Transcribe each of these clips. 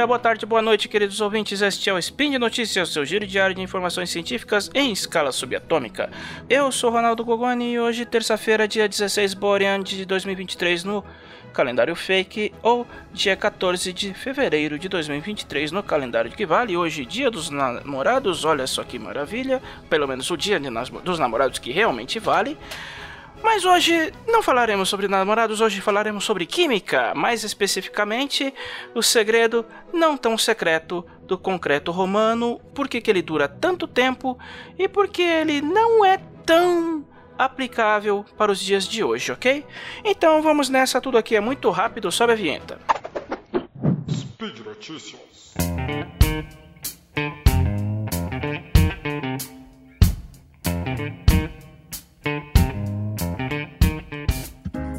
dia, boa tarde, boa noite, queridos ouvintes. Este é o Spin de Notícias, seu giro diário de informações científicas em escala subatômica. Eu sou Ronaldo Gogoni e hoje, terça-feira, dia 16 Borean de 2023, no calendário fake, ou dia 14 de fevereiro de 2023 no calendário que vale. Hoje, dia dos namorados, olha só que maravilha, pelo menos o dia dos namorados que realmente vale. Mas hoje não falaremos sobre namorados, hoje falaremos sobre química, mais especificamente o segredo não tão secreto do concreto romano, por que ele dura tanto tempo e por que ele não é tão aplicável para os dias de hoje, ok? Então vamos nessa, tudo aqui é muito rápido, sobe a vinheta. Speed Notícias.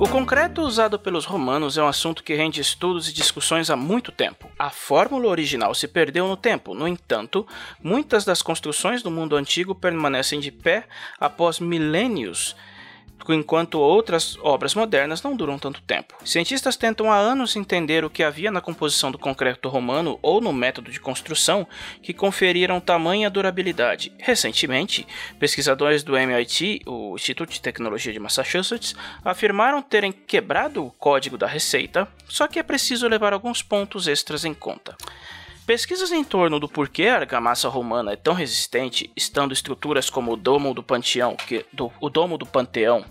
O concreto usado pelos romanos é um assunto que rende estudos e discussões há muito tempo. A fórmula original se perdeu no tempo, no entanto, muitas das construções do mundo antigo permanecem de pé após milênios enquanto outras obras modernas não duram tanto tempo. Cientistas tentam há anos entender o que havia na composição do concreto romano ou no método de construção que conferiram tamanha durabilidade. Recentemente, pesquisadores do MIT, o Instituto de Tecnologia de Massachusetts, afirmaram terem quebrado o código da receita, só que é preciso levar alguns pontos extras em conta. Pesquisas em torno do porquê a argamassa romana é tão resistente, estando estruturas como o domo do Panteão, que, do, o domo do Panteão,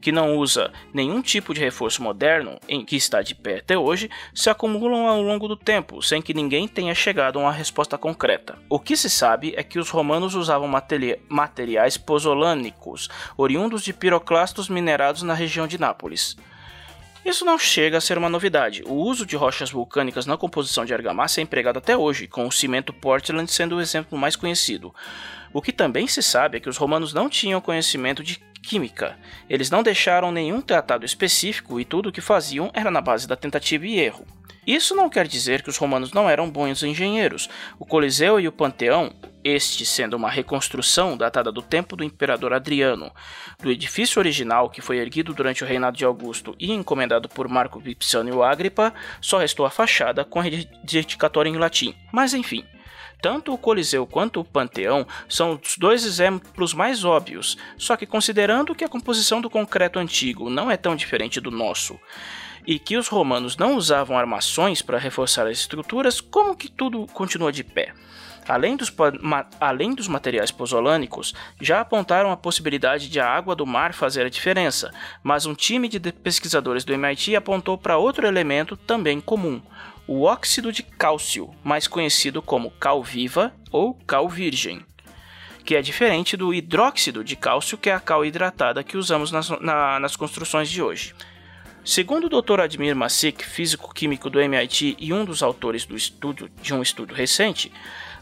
que não usa nenhum tipo de reforço moderno, em que está de pé até hoje, se acumulam ao longo do tempo, sem que ninguém tenha chegado a uma resposta concreta. O que se sabe é que os romanos usavam materi materiais pozolânicos, oriundos de piroclastos minerados na região de Nápoles. Isso não chega a ser uma novidade. O uso de rochas vulcânicas na composição de argamassa é empregado até hoje, com o cimento Portland sendo o exemplo mais conhecido. O que também se sabe é que os romanos não tinham conhecimento de química. Eles não deixaram nenhum tratado específico e tudo o que faziam era na base da tentativa e erro. Isso não quer dizer que os romanos não eram bons engenheiros. O Coliseu e o Panteão, este sendo uma reconstrução datada do tempo do imperador Adriano, do edifício original que foi erguido durante o reinado de Augusto e encomendado por Marco Vipsânio Agripa, só restou a fachada com a dedicatória em latim. Mas enfim, tanto o Coliseu quanto o Panteão são os dois exemplos mais óbvios, só que considerando que a composição do concreto antigo não é tão diferente do nosso, e que os romanos não usavam armações para reforçar as estruturas, como que tudo continua de pé? Além dos, além dos materiais pozolânicos, já apontaram a possibilidade de a água do mar fazer a diferença, mas um time de pesquisadores do MIT apontou para outro elemento também comum, o óxido de cálcio, mais conhecido como cal viva ou cal virgem, que é diferente do hidróxido de cálcio, que é a cal hidratada que usamos nas, na, nas construções de hoje. Segundo o Dr. Admir Masik, físico-químico do MIT e um dos autores do estudo, de um estudo recente,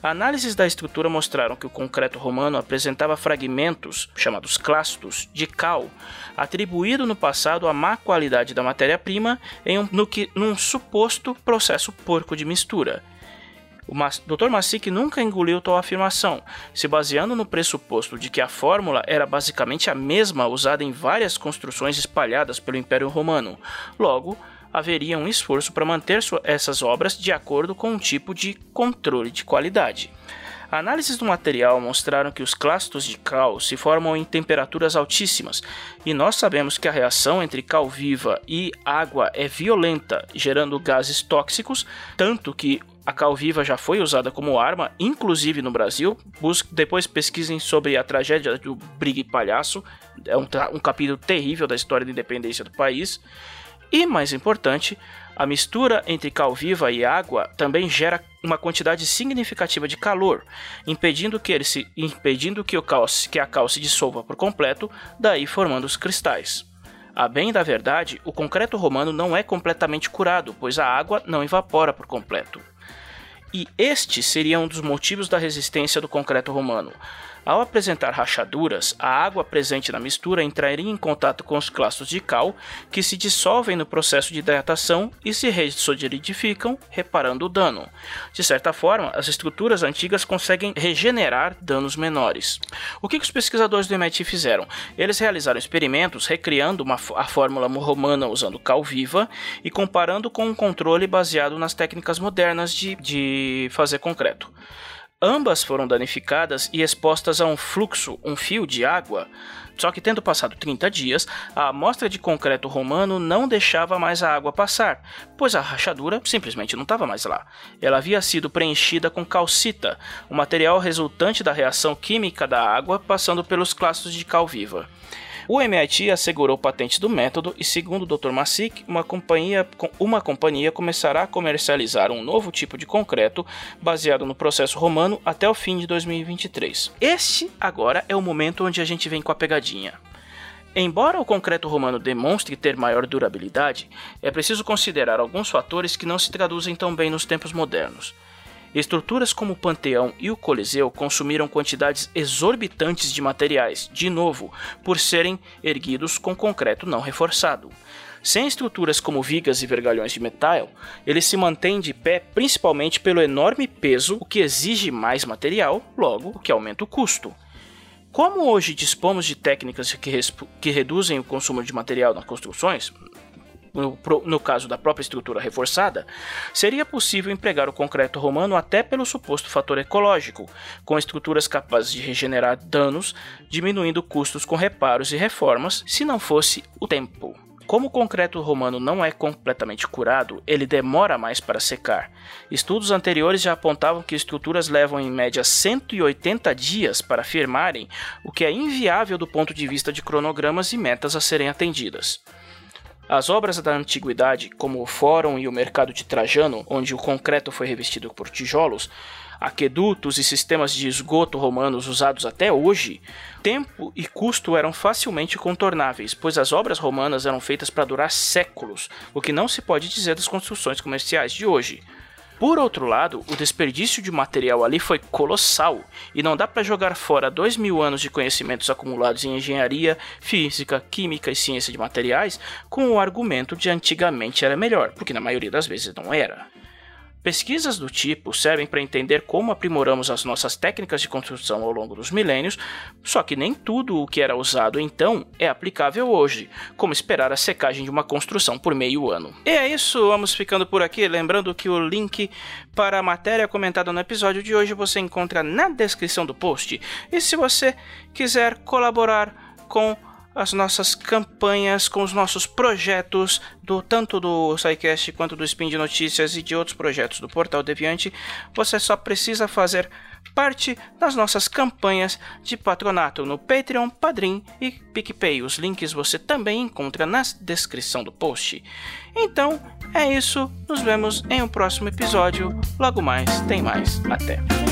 análises da estrutura mostraram que o concreto romano apresentava fragmentos, chamados clastos, de cal, atribuído no passado à má qualidade da matéria-prima em um, no que, num suposto processo porco de mistura, o Dr. Massic nunca engoliu tal afirmação, se baseando no pressuposto de que a fórmula era basicamente a mesma usada em várias construções espalhadas pelo Império Romano. Logo, haveria um esforço para manter essas obras de acordo com um tipo de controle de qualidade. Análises do material mostraram que os clastos de cal se formam em temperaturas altíssimas, e nós sabemos que a reação entre cal viva e água é violenta, gerando gases tóxicos, tanto que a cal viva já foi usada como arma, inclusive no Brasil. Busque, depois pesquisem sobre a tragédia do Brigue Palhaço, é um, um capítulo terrível da história da independência do país. E mais importante, a mistura entre cal viva e água também gera uma quantidade significativa de calor, impedindo que, ele se, impedindo que, o cal, que a cal se dissolva por completo, daí formando os cristais. A bem da verdade, o concreto romano não é completamente curado, pois a água não evapora por completo. e este seria um dos motivos da resistência do concreto romano. Ao apresentar rachaduras, a água presente na mistura entraria em contato com os clastos de cal, que se dissolvem no processo de hidratação e se ressolidificam, reparando o dano. De certa forma, as estruturas antigas conseguem regenerar danos menores. O que, os pesquisadores do MIT fizeram? Eles realizaram experimentos recriando uma, a fórmula romana usando cal viva e comparando com um controle baseado nas técnicas modernas de, de fazer concreto. Ambas foram danificadas e expostas a um fluxo, um fio de água. Só que, tendo passado 30 dias, a amostra de concreto romano não deixava mais a água passar, pois a rachadura simplesmente não estava mais lá. Ela havia sido preenchida com calcita, o material resultante da reação química da água passando pelos clastos de cal viva. O MIT assegurou patente do método e, segundo o Dr. Massic, uma companhia, uma companhia começará a comercializar um novo tipo de concreto baseado no processo romano até o fim de 2023. Este agora é o momento onde a gente vem com a pegadinha. Embora o concreto romano demonstre ter maior durabilidade, é preciso considerar alguns fatores que não se traduzem tão bem nos tempos modernos. Estruturas como o Panteão e o Coliseu consumiram quantidades exorbitantes de materiais, de novo, por serem erguidos com concreto não reforçado. Sem estruturas como vigas e vergalhões de metal, ele se mantém de pé principalmente pelo enorme peso, o que exige mais material, logo, o que aumenta o custo. Como hoje dispomos de técnicas que, que reduzem o consumo de material nas construções, no, no caso da própria estrutura reforçada, seria possível empregar o concreto romano até pelo suposto fator ecológico, com estruturas capazes de regenerar danos, diminuindo custos com reparos e reformas, se não fosse o tempo. Como o concreto romano não é completamente curado, ele demora mais para secar. Estudos anteriores já apontavam que estruturas levam em média 180 dias para firmarem, o que é inviável do ponto de vista de cronogramas e metas a serem atendidas. As obras da antiguidade, como o Fórum e o Mercado de Trajano, onde o concreto foi revestido por tijolos, aquedutos e sistemas de esgoto romanos usados até hoje, tempo e custo eram facilmente contornáveis, pois as obras romanas eram feitas para durar séculos, o que não se pode dizer das construções comerciais de hoje. Por outro lado, o desperdício de material ali foi colossal e não dá para jogar fora dois mil anos de conhecimentos acumulados em engenharia, física, química e ciência de materiais com o argumento de antigamente era melhor, porque na maioria das vezes não era. Pesquisas do tipo servem para entender como aprimoramos as nossas técnicas de construção ao longo dos milênios, só que nem tudo o que era usado então é aplicável hoje, como esperar a secagem de uma construção por meio ano. E é isso, vamos ficando por aqui. Lembrando que o link para a matéria comentada no episódio de hoje você encontra na descrição do post. E se você quiser colaborar com as nossas campanhas, com os nossos projetos, do tanto do SciCast quanto do Spin de Notícias e de outros projetos do Portal Deviante, você só precisa fazer parte das nossas campanhas de patronato no Patreon, Padrim e PicPay. Os links você também encontra na descrição do post. Então, é isso. Nos vemos em um próximo episódio. Logo mais, tem mais. Até.